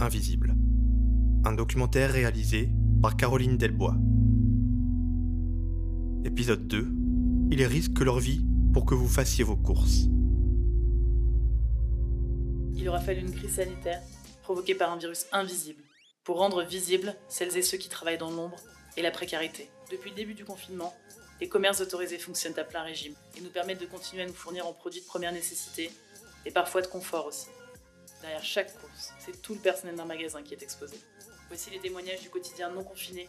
invisible. Un documentaire réalisé par Caroline Delbois. Épisode 2. Ils risquent leur vie pour que vous fassiez vos courses. Il aura fallu une crise sanitaire provoquée par un virus invisible pour rendre visibles celles et ceux qui travaillent dans l'ombre et la précarité. Depuis le début du confinement, les commerces autorisés fonctionnent à plein régime et nous permettent de continuer à nous fournir en produits de première nécessité et parfois de confort aussi. Derrière chaque course, c'est tout le personnel d'un magasin qui est exposé. Voici les témoignages du quotidien non confiné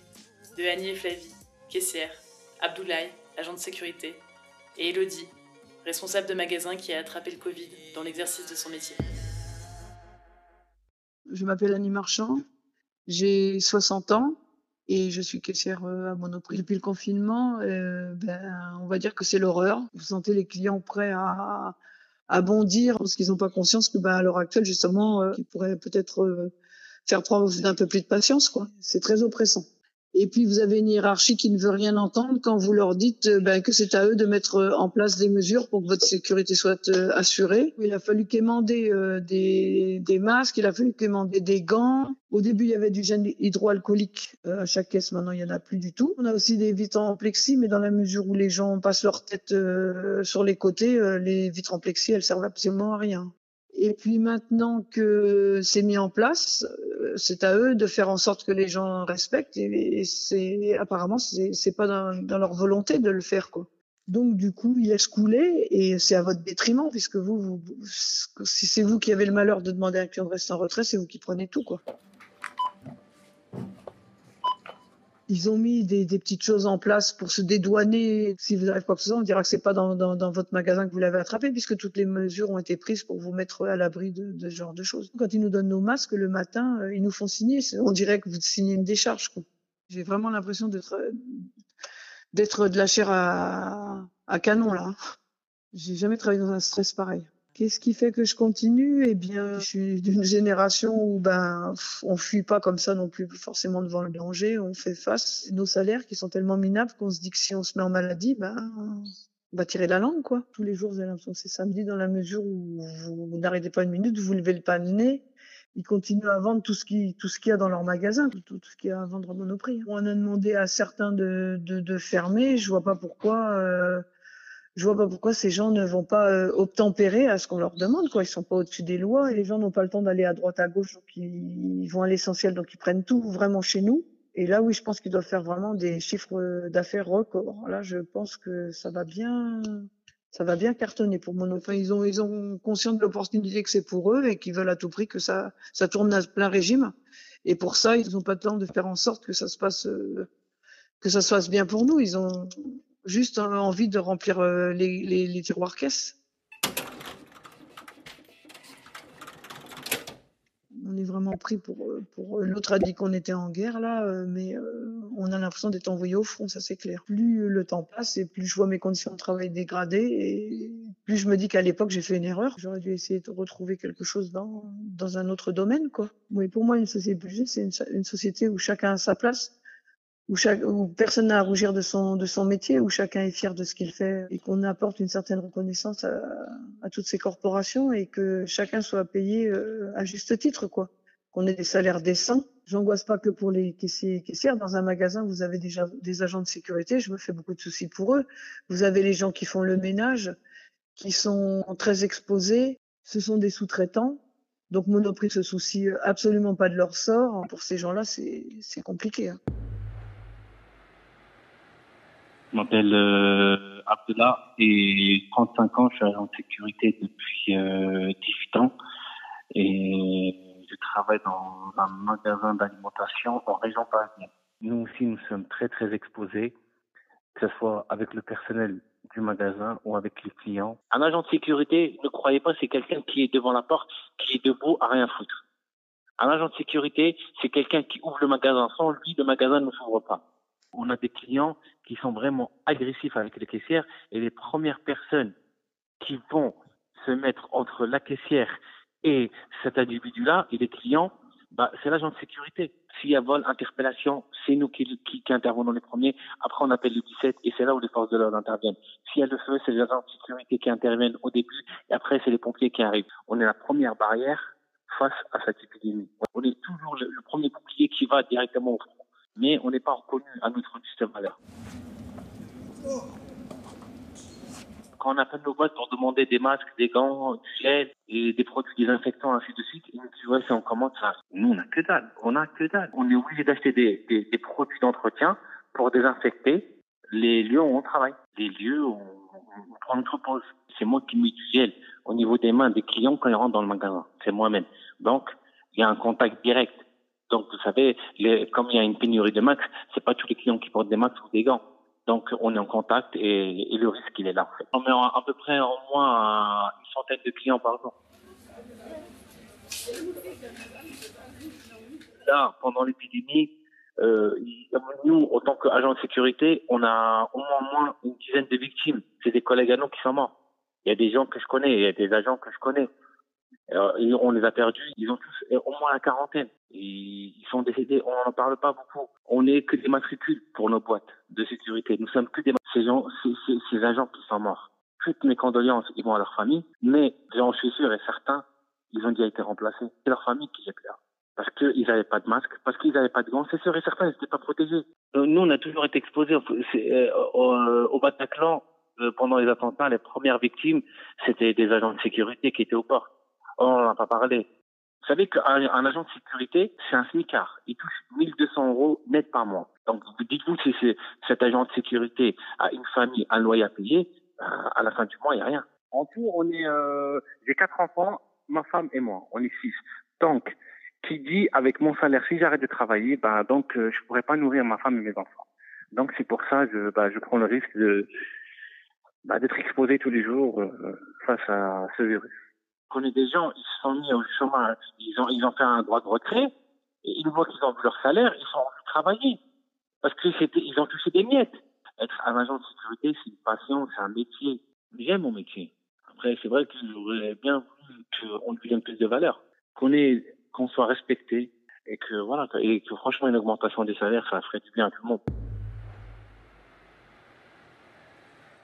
de Annie et Flavie, caissière, Abdoulaye, agent de sécurité, et Elodie, responsable de magasin qui a attrapé le Covid dans l'exercice de son métier. Je m'appelle Annie Marchand, j'ai 60 ans et je suis caissière euh, à Monoprix. Depuis le confinement, euh, ben, on va dire que c'est l'horreur. Vous sentez les clients prêts à, à bondir parce qu'ils n'ont pas conscience que ben, à l'heure actuelle, justement, euh, ils pourraient peut-être euh, faire preuve d'un peu plus de patience. quoi. C'est très oppressant. Et puis vous avez une hiérarchie qui ne veut rien entendre quand vous leur dites euh, ben, que c'est à eux de mettre euh, en place des mesures pour que votre sécurité soit euh, assurée. Il a fallu quémander des, des, masques, il a fallu quémander des gants. Au début, il y avait du gel hydroalcoolique à chaque caisse, maintenant il n'y en a plus du tout. On a aussi des vitres en plexi, mais dans la mesure où les gens passent leur tête sur les côtés, les vitres en plexi, elles servent absolument à rien. Et puis maintenant que c'est mis en place, euh, c'est à eux de faire en sorte que les gens respectent. Et c'est apparemment c'est pas dans, leur volonté de le faire quoi. Donc du coup, ils laissent couler et c'est à votre détriment puisque vous, vous si c'est vous qui avez le malheur de demander à un client de rester en retrait, c'est vous qui prenez tout quoi. Ils ont mis des, des, petites choses en place pour se dédouaner. Si vous avez quoi que ce soit, on dira que c'est pas dans, dans, dans, votre magasin que vous l'avez attrapé, puisque toutes les mesures ont été prises pour vous mettre à l'abri de, de, ce genre de choses. Quand ils nous donnent nos masques le matin, euh, ils nous font signer. On dirait que vous signez une décharge. J'ai vraiment l'impression d'être d'être de la chair à, à canon là. J'ai jamais travaillé dans un stress pareil. Qu'est-ce qui fait que je continue? Eh bien, je suis d'une génération où ben on fuit pas comme ça non plus forcément devant le danger, on fait face. Nos salaires qui sont tellement minables qu'on se dit que si on se met en maladie, ben on va tirer la langue quoi. Tous les jours, vous avez l'impression que c'est samedi dans la mesure où vous, n'arrêtez pas une minute, vous levez le pas de nez. Ils continuent à vendre tout ce qui tout ce qu'il y a dans leur magasin, tout, ce qu'il y a à vendre à Monoprix. On a demandé à certains de, fermer. Je vois pas pourquoi. Euh, je vois pas pourquoi ces gens ne vont pas euh, obtempérer à ce qu'on leur demande. Quoi. Ils sont pas au-dessus des lois et les gens n'ont pas le temps d'aller à droite à gauche, donc ils, vont à l'essentiel, donc ils prennent tout vraiment chez nous. Et là, oui, je pense qu'ils doivent faire vraiment des chiffres d'affaires records. Là, je pense que ça va bien, ça va bien cartonner pour mon enfin, ils ont, ils ont conscience de l'opportunité que c'est pour eux et qu'ils veulent à tout prix que ça, ça tourne à plein régime. Et pour ça, ils n'ont pas le temps de faire en sorte que ça se passe, euh, que ça se passe bien pour nous. Ils ont, juste envie de remplir euh, les, tiroirs caisses. on est vraiment pris pour, euh, pour l'autre a dit qu'on était en guerre là, euh, mais on a l'impression d'être envoyé au front, ça c'est clair. Plus le temps passe et plus je vois mes conditions de travail dégradées et plus je me dis qu'à l'époque j'ai fait une erreur. J'aurais dû essayer de retrouver quelque chose dans, dans un autre domaine quoi. Oui, pour moi une société budget c'est une, société où chacun a sa place où, personne n'a à rougir de son, métier, où chacun est fier de ce qu'il fait et qu'on apporte une certaine reconnaissance à, toutes ces corporations et que chacun soit payé euh, à juste titre, quoi. Qu'on ait des salaires décents. J'angoisse pas que pour les caissiers caissières. Dans un magasin, vous avez déjà des agents de sécurité. Je me fais beaucoup de soucis pour eux. Vous avez les gens qui font le ménage, qui sont très exposés. Ce sont des sous-traitants. Donc Monoprix se soucie absolument pas de leur sort. Pour ces gens-là, c'est compliqué. Hein. Je m'appelle euh, Abdullah et 35 ans, je suis agent de sécurité depuis euh, 18 ans et je travaille dans un magasin d'alimentation en région parisienne. Nous aussi, nous sommes très très exposés, que ce soit avec le personnel du magasin ou avec les clients. Un agent de sécurité, ne croyez pas, c'est quelqu'un qui est devant la porte, qui est debout à rien foutre. Un agent de sécurité, c'est quelqu'un qui ouvre le magasin. Sans lui, le magasin ne s'ouvre pas. On a des clients qui sont vraiment agressifs avec les caissières et les premières personnes qui vont se mettre entre la caissière et cet individu-là et les clients, bah, c'est l'agent de sécurité. S'il y a vol, interpellation, c'est nous qui, qui, qui, intervenons les premiers. Après, on appelle le 17 et c'est là où les forces de l'ordre interviennent. S'il y a le feu, c'est les agents de sécurité qui interviennent au début et après, c'est les pompiers qui arrivent. On est la première barrière face à cette épidémie. On est toujours le, premier bouclier qui va directement au front, mais on n'est pas reconnu à notre juste valeur. Quand on appelle nos boîtes pour demander des masques, des gants, du gel et des produits désinfectants, ainsi de suite, ils nous disent ouais, c'est en commande ça. Nous, on a que dalle. On a que dalle. On est obligé d'acheter des produits d'entretien pour désinfecter les lieux où on travaille, les lieux où on, prend notre pause. C'est moi qui mets du gel au niveau des mains des clients quand ils rentrent dans le magasin. C'est moi-même. Donc, il y a un contact direct. Donc, vous savez, les, comme il y a une pénurie de masques, c'est pas tous les clients qui portent des masques ou des gants. Donc, on est en contact et, et le risque, il est là. En fait. On met à peu près au moins une centaine de clients par jour. Là, pendant l'épidémie, euh, nous, en tant qu'agents de sécurité, on a au moins, moins une dizaine de victimes. C'est des collègues à nous qui sont morts. Il y a des gens que je connais, il y a des agents que je connais. Alors, on les a perdus, ils ont tous au moins la quarantaine. ils sont décédés, on n'en parle pas beaucoup. On n'est que des matricules pour nos boîtes de sécurité. Nous sommes que des ces, gens, ces, ces agents qui sont morts. Toutes mes condoléances, ils vont à leur famille, mais j'en suis sûr et certain, ils ont déjà été remplacés. C'est leur famille qui est là parce qu'ils n'avaient pas de masque, parce qu'ils n'avaient pas de gants. C'est sûr et certain, ils n'étaient pas protégés. Euh, nous, on a toujours été exposés euh, au, au, Bataclan euh, pendant les attentats. Les premières victimes, c'était des agents de sécurité qui étaient au port. On n'en a pas parlé. Vous savez qu'un agent de sécurité, c'est un SMICAR. Il touche 1200 euros net par mois. Donc, dites-vous si cet agent de sécurité a une famille, un loyer à payer, à la fin du mois, il n'y a rien. En tout, on est, j'ai quatre enfants, ma femme et moi. On est six. Donc, qui dit avec mon salaire, si j'arrête de travailler, bah donc euh, je pourrais pas nourrir ma femme et mes enfants. Donc c'est pour ça je, bah, je prends le risque de bah, d'être exposé tous les jours euh, face à ce virus. Connais des gens, ils se sont mis au chômage, ils ont ils ont fait un droit de retrait et une fois qu'ils ont vu leur salaire, ils sont envie travailler parce que c'était ils ont touché des miettes. Être un agent de sécurité, c'est une passion, c'est un métier. J'aime mon métier. Après, c'est vrai que j'aurais bien voulu qu'on lui donne plus de valeur, qu'on ait qu'on soit respecté et que voilà et que franchement une augmentation des salaires ça ferait du bien à tout le monde.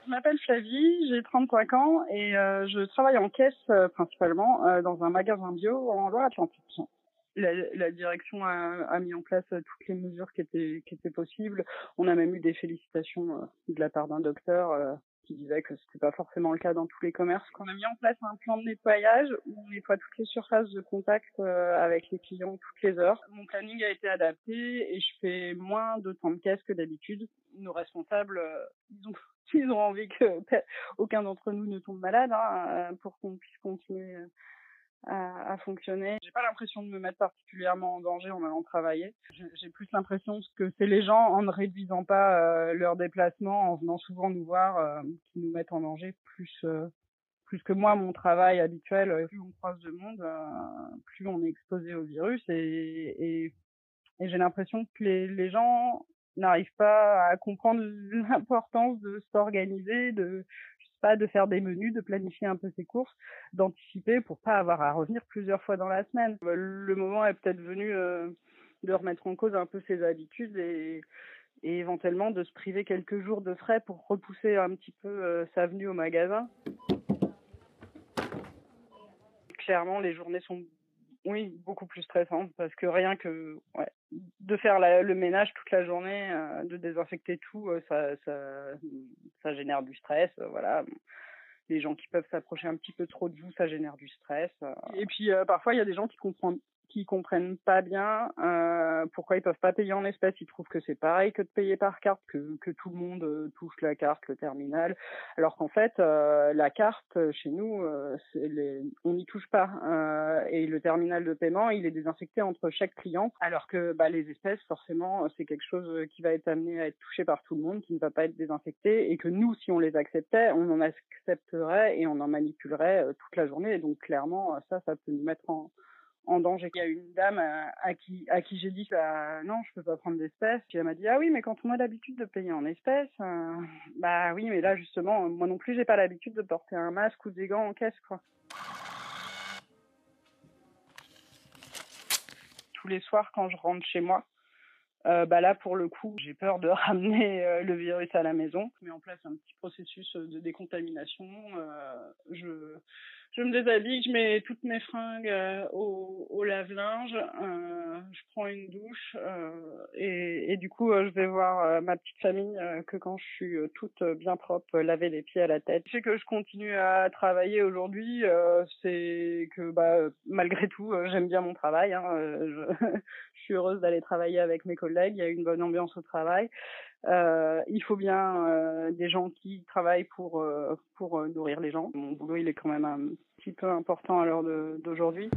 Je m'appelle Flavie, j'ai 35 ans et euh, je travaille en caisse euh, principalement euh, dans un magasin bio en Loire-Atlantique. La, la, direction a, a, mis en place toutes les mesures qui étaient qui étaient possibles. On a même eu des félicitations de la part d'un docteur qui disait que c'était pas forcément le cas dans tous les commerces. On a mis en place un plan de nettoyage où on nettoie toutes les surfaces de contact euh, avec les clients toutes les heures. Mon planning a été adapté et je fais moins de temps de caisse que d'habitude. Nos responsables, euh, ils ont ils ont envie que aucun d'entre nous ne tombe malade hein, euh, pour qu'on puisse continuer à, à fonctionner. J'ai pas l'impression de me mettre particulièrement en danger en allant travailler. J'ai plus l'impression que c'est les gens en ne réduisant pas euh, leurs déplacements, en venant souvent nous voir, euh, qui nous mettent en danger plus euh, plus que moi mon travail habituel. Plus on croise de monde, plus on est exposé au virus et, et, et j'ai l'impression que les, les gens n'arrivent pas à comprendre l'importance de s'organiser, de pas de faire des menus, de planifier un peu ses courses, d'anticiper pour pas avoir à revenir plusieurs fois dans la semaine. Le moment est peut-être venu euh, de remettre en cause un peu ses habitudes et, éventuellement de se priver quelques jours de frais pour repousser un petit peu euh, sa venue au magasin. Clairement, les journées sont oui, beaucoup plus stressant parce que rien que ouais, de faire le ménage toute la journée, euh, de désinfecter tout, euh, ça, ça, ça génère du stress. Euh, voilà, les gens qui peuvent s'approcher un petit peu trop de vous, ça génère du stress. Et puis parfois il y a des gens qui comprennent qui comprennent pas bien euh, pourquoi ils peuvent pas payer en espèces. Ils trouvent que c'est pareil que de payer par carte, que, que tout le monde euh, touche la carte, le terminal, alors qu'en fait euh, la carte chez nous, euh, les, on n'y touche pas. Euh, et le terminal de paiement, il est désinfecté entre chaque client, alors que bah, les espèces, forcément, c'est quelque chose qui va être amené à être touché par tout le monde, qui ne va pas être désinfecté, et que nous, si on les acceptait, on en accepterait et on en manipulerait toute la journée. Et donc clairement, ça, ça peut nous mettre en en danger. Il y a une dame euh, à, qui à qui j'ai dit bah, non, je peux pas prendre d'espèces. Puis elle m'a dit ah oui, mais quand on a l'habitude de payer en espèces, euh, bah oui, mais là justement, moi non plus, j'ai pas l'habitude de porter un masque ou des gants en caisse quoi. Tous les soirs quand je rentre chez moi, euh, bah là pour le coup, j'ai peur de ramener euh, le virus à la maison. Je mets en place un petit processus de décontamination. Euh, je je me déshabille, je mets toutes mes fringues euh, au, au lave-linge, euh, je prends une douche euh, et, du coup je vais voir ma petite famille que quand je suis toute bien propre, laver les pieds à la tête. C'est que je continue à travailler aujourd'hui, c'est que bah malgré tout j'aime bien mon travail. Hein, je, je, suis heureuse d'aller travailler avec mes collègues, il y a une bonne ambiance au travail. Euh, il faut bien euh, des gens qui travaillent pour euh, pour nourrir les gens. Mon boulot, il est quand même un petit peu important à l'heure d'aujourd'hui.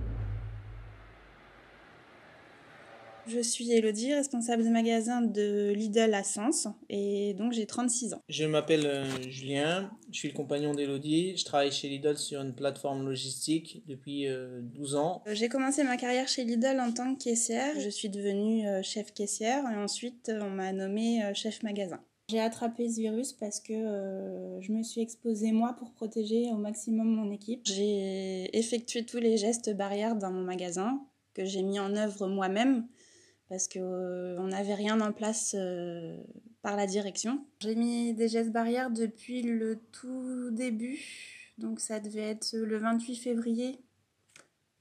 Je suis Elodie, responsable de magasin de Lidl à Sens et donc j'ai 36 ans. Je m'appelle euh, Julien, je suis le compagnon d'Elodie. Je travaille chez Lidl sur une plateforme logistique depuis 12 euh, ans. Euh, j'ai commencé ma carrière chez Lidl en tant que caissière. Je suis devenue chef caissière et ensuite on m'a nommé chef magasin. J'ai attrapé ce virus parce que je me suis exposée moi pour protéger au maximum mon équipe. J'ai effectué tous les gestes barrières dans mon magasin que j'ai mis en œuvre moi-même parce qu'on euh, n'avait rien en place euh, par la direction. J'ai mis des gestes barrières depuis le tout début, donc ça devait être le 28 février,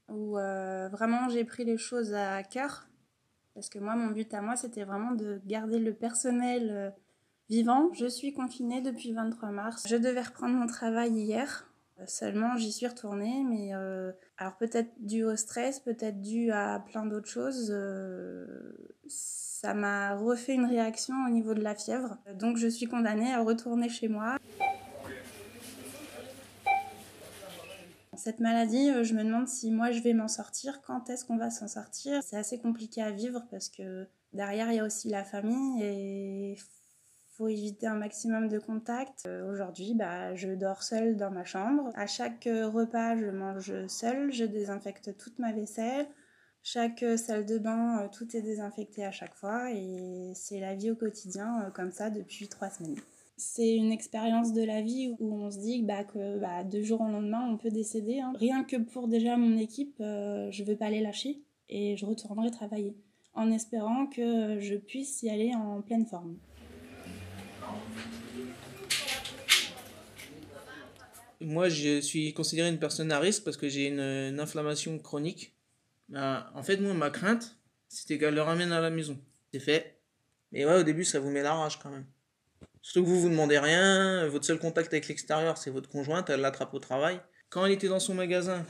où euh, vraiment j'ai pris les choses à cœur, parce que moi, mon but à moi, c'était vraiment de garder le personnel vivant. Je suis confinée depuis 23 mars. Je devais reprendre mon travail hier. Seulement, j'y suis retournée, mais euh, alors peut-être dû au stress, peut-être dû à plein d'autres choses, euh, ça m'a refait une réaction au niveau de la fièvre. Donc je suis condamnée à retourner chez moi. Cette maladie, euh, je me demande si moi je vais m'en sortir, quand est-ce qu'on va s'en sortir? C'est assez compliqué à vivre parce que derrière il y a aussi la famille et faut éviter un maximum de contact. Euh, aujourd'hui, bah, je dors seule dans ma chambre. À chaque euh, repas, je mange seule. Je désinfecte toute ma vaisselle. Chaque euh, salle de bain, tout est désinfecté à chaque fois. Et c'est la vie au quotidien comme ça depuis trois semaines. C'est une expérience de la vie où on se dit bah, que bah, de jour au lendemain, on peut décéder. Hein. Rien que pour déjà mon équipe, je ne veux pas les lâcher et je retournerai travailler en espérant que je puisse y aller en pleine forme. Moi, je suis considéré une personne à risque parce que j'ai une, inflammation chronique. Bah, en fait, moi, ma crainte, c'était qu'elle le ramène à la maison. C'est fait. Mais ouais, au début, ça vous met la rage quand même. Surtout que vous vous demandez rien, votre seul contact avec l'extérieur, c'est votre conjointe, elle l'attrape au travail. Quand elle était dans son magasin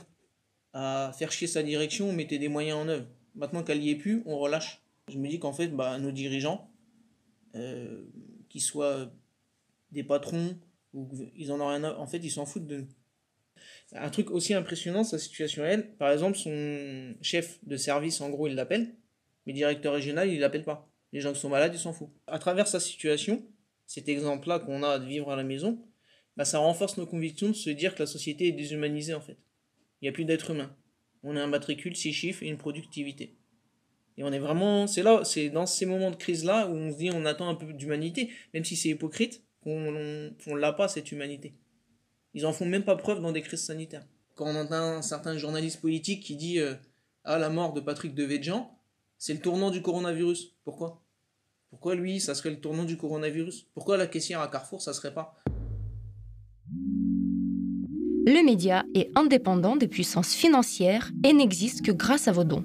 à faire chier sa direction, on mettait des moyens en œuvre. Maintenant qu'elle y est plus, on relâche. Je me dis qu'en fait, bah, nos dirigeants, euh, qu'ils soient des patrons, ou ils en ont rien en fait, ils s'en foutent de. Un truc aussi impressionnant, sa situation elle, par exemple, son chef de service, en gros, il l'appelle, mais directeur régional, il l'appelle pas. Les gens qui sont malades, ils s'en foutent. À travers sa situation, cet exemple-là qu'on a de vivre à la maison, bah, ça renforce nos convictions de se dire que la société est déshumanisée en fait. Il n'y a plus d'être humain. On a un matricule, six chiffres et une productivité. Et on est vraiment, c'est là, c'est dans ces moments de crise-là où on se dit on attend un peu d'humanité, même si c'est hypocrite, qu'on on, l'a pas cette humanité. Ils en font même pas preuve dans des crises sanitaires. Quand on entend un certain journaliste politique qui dit euh, ah la mort de Patrick Devedjian, c'est le tournant du coronavirus. Pourquoi? Pourquoi lui, ça serait le tournant du coronavirus? Pourquoi la caissière à Carrefour, ça serait pas? Le média est indépendant des puissances financières et n'existe que grâce à vos dons